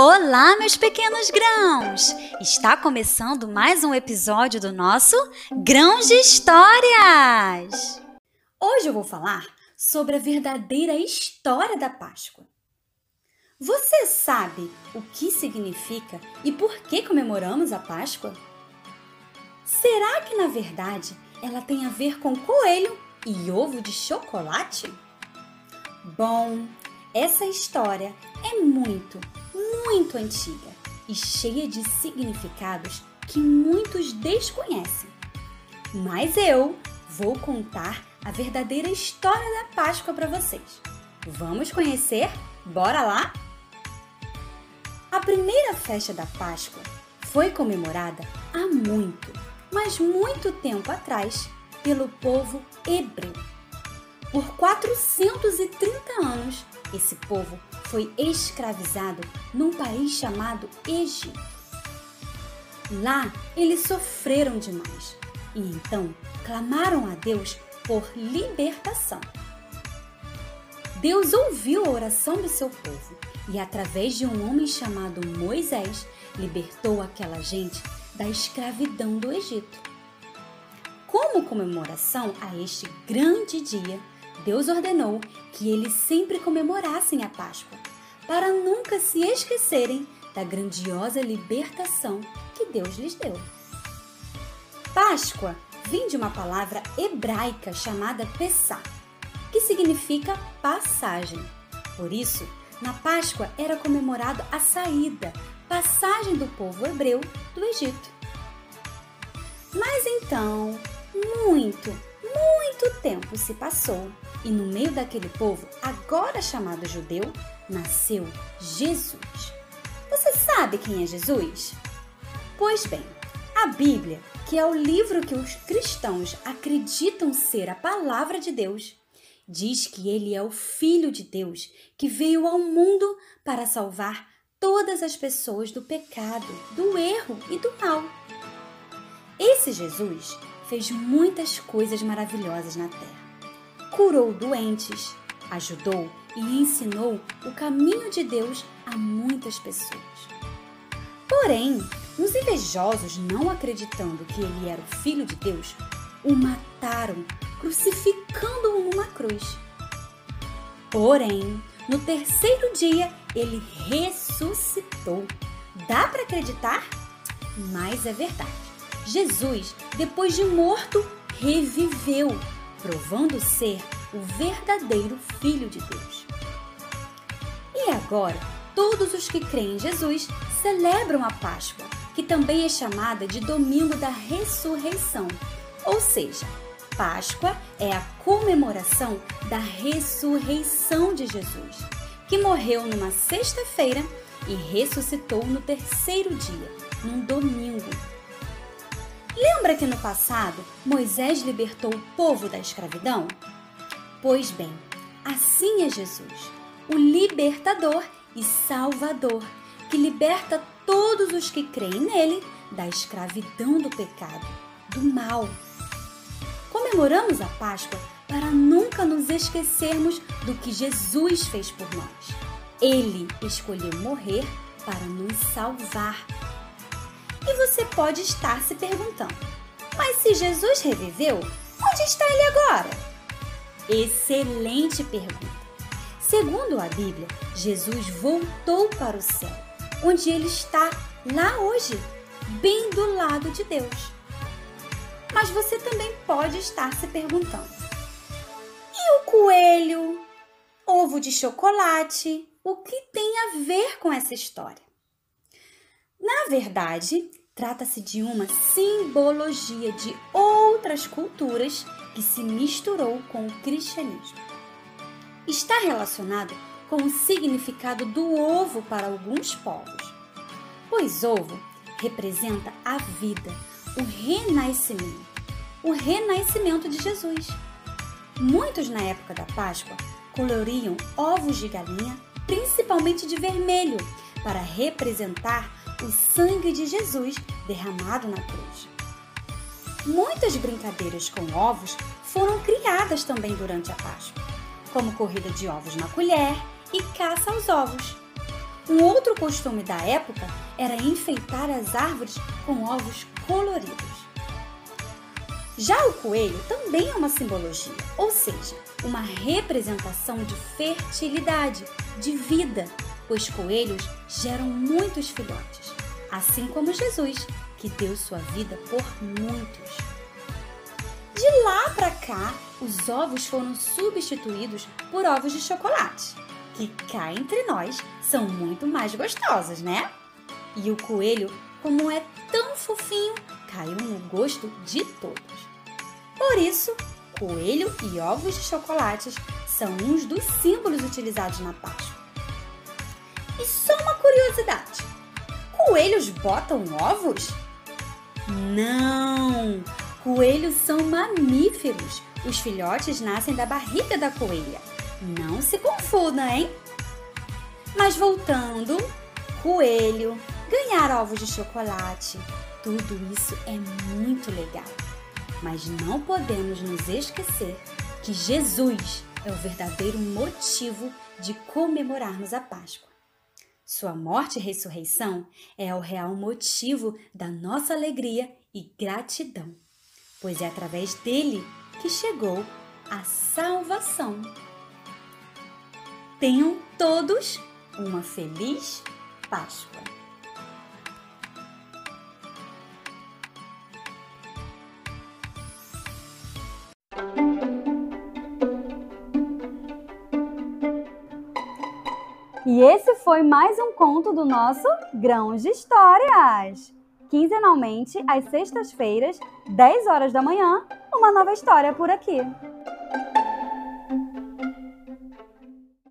Olá, meus pequenos grãos! Está começando mais um episódio do nosso Grãos de Histórias! Hoje eu vou falar sobre a verdadeira história da Páscoa. Você sabe o que significa e por que comemoramos a Páscoa? Será que na verdade ela tem a ver com coelho e ovo de chocolate? Bom, essa história é muito, muito antiga e cheia de significados que muitos desconhecem. Mas eu vou contar a verdadeira história da Páscoa para vocês. Vamos conhecer? Bora lá? A primeira festa da Páscoa foi comemorada há muito, mas muito tempo atrás, pelo povo hebreu. Por 430 anos, esse povo foi escravizado num país chamado Egito. Lá eles sofreram demais e então clamaram a Deus por libertação. Deus ouviu a oração do seu povo e, através de um homem chamado Moisés, libertou aquela gente da escravidão do Egito. Como comemoração a este grande dia, Deus ordenou que eles sempre comemorassem a Páscoa, para nunca se esquecerem da grandiosa libertação que Deus lhes deu. Páscoa vem de uma palavra hebraica chamada Pessah, que significa passagem. Por isso, na Páscoa era comemorado a saída, passagem do povo hebreu do Egito. Mas então, muito, muito tempo se passou e no meio daquele povo, agora chamado judeu, nasceu Jesus. Você sabe quem é Jesus? Pois bem, a Bíblia, que é o livro que os cristãos acreditam ser a palavra de Deus, diz que ele é o Filho de Deus que veio ao mundo para salvar todas as pessoas do pecado, do erro e do mal. Esse Jesus fez muitas coisas maravilhosas na terra curou doentes, ajudou e ensinou o caminho de Deus a muitas pessoas. Porém, os invejosos, não acreditando que ele era o filho de Deus, o mataram, crucificando-o numa cruz. Porém, no terceiro dia, ele ressuscitou. Dá para acreditar? Mas é verdade. Jesus, depois de morto, reviveu provando ser o verdadeiro Filho de Deus. E agora, todos os que creem em Jesus celebram a Páscoa, que também é chamada de Domingo da Ressurreição. Ou seja, Páscoa é a comemoração da ressurreição de Jesus, que morreu numa sexta-feira e ressuscitou no terceiro dia, num domingo, Lembra que no passado Moisés libertou o povo da escravidão? Pois bem, assim é Jesus, o libertador e salvador, que liberta todos os que creem nele da escravidão do pecado, do mal. Comemoramos a Páscoa para nunca nos esquecermos do que Jesus fez por nós. Ele escolheu morrer para nos salvar e você pode estar se perguntando: mas se Jesus reviveu, onde está ele agora? Excelente pergunta. Segundo a Bíblia, Jesus voltou para o céu, onde ele está lá hoje, bem do lado de Deus. Mas você também pode estar se perguntando: e o coelho? Ovo de chocolate? O que tem a ver com essa história? Na verdade, trata-se de uma simbologia de outras culturas que se misturou com o cristianismo. Está relacionado com o significado do ovo para alguns povos, pois ovo representa a vida, o renascimento, o renascimento de Jesus. Muitos na época da Páscoa coloriam ovos de galinha, principalmente de vermelho, para representar o sangue de Jesus derramado na cruz. Muitas brincadeiras com ovos foram criadas também durante a Páscoa, como corrida de ovos na colher e caça aos ovos. Um outro costume da época era enfeitar as árvores com ovos coloridos. Já o coelho também é uma simbologia, ou seja, uma representação de fertilidade, de vida, pois coelhos geram muitos filhotes, assim como Jesus, que deu sua vida por muitos. De lá para cá, os ovos foram substituídos por ovos de chocolate, que cá entre nós são muito mais gostosos, né? E o coelho, como é tão fofinho, caiu no gosto de todos. Por isso, coelho e ovos de chocolates são uns dos símbolos utilizados na Páscoa. E só uma curiosidade: coelhos botam ovos? Não! Coelhos são mamíferos. Os filhotes nascem da barriga da coelha. Não se confunda, hein? Mas voltando, coelho, ganhar ovos de chocolate, tudo isso é muito legal. Mas não podemos nos esquecer que Jesus é o verdadeiro motivo de comemorarmos a Páscoa. Sua morte e ressurreição é o real motivo da nossa alegria e gratidão, pois é através dele que chegou a salvação. Tenham todos uma feliz Páscoa! E esse foi mais um conto do nosso Grãos de Histórias. Quinzenalmente, às sextas-feiras, 10 horas da manhã, uma nova história por aqui.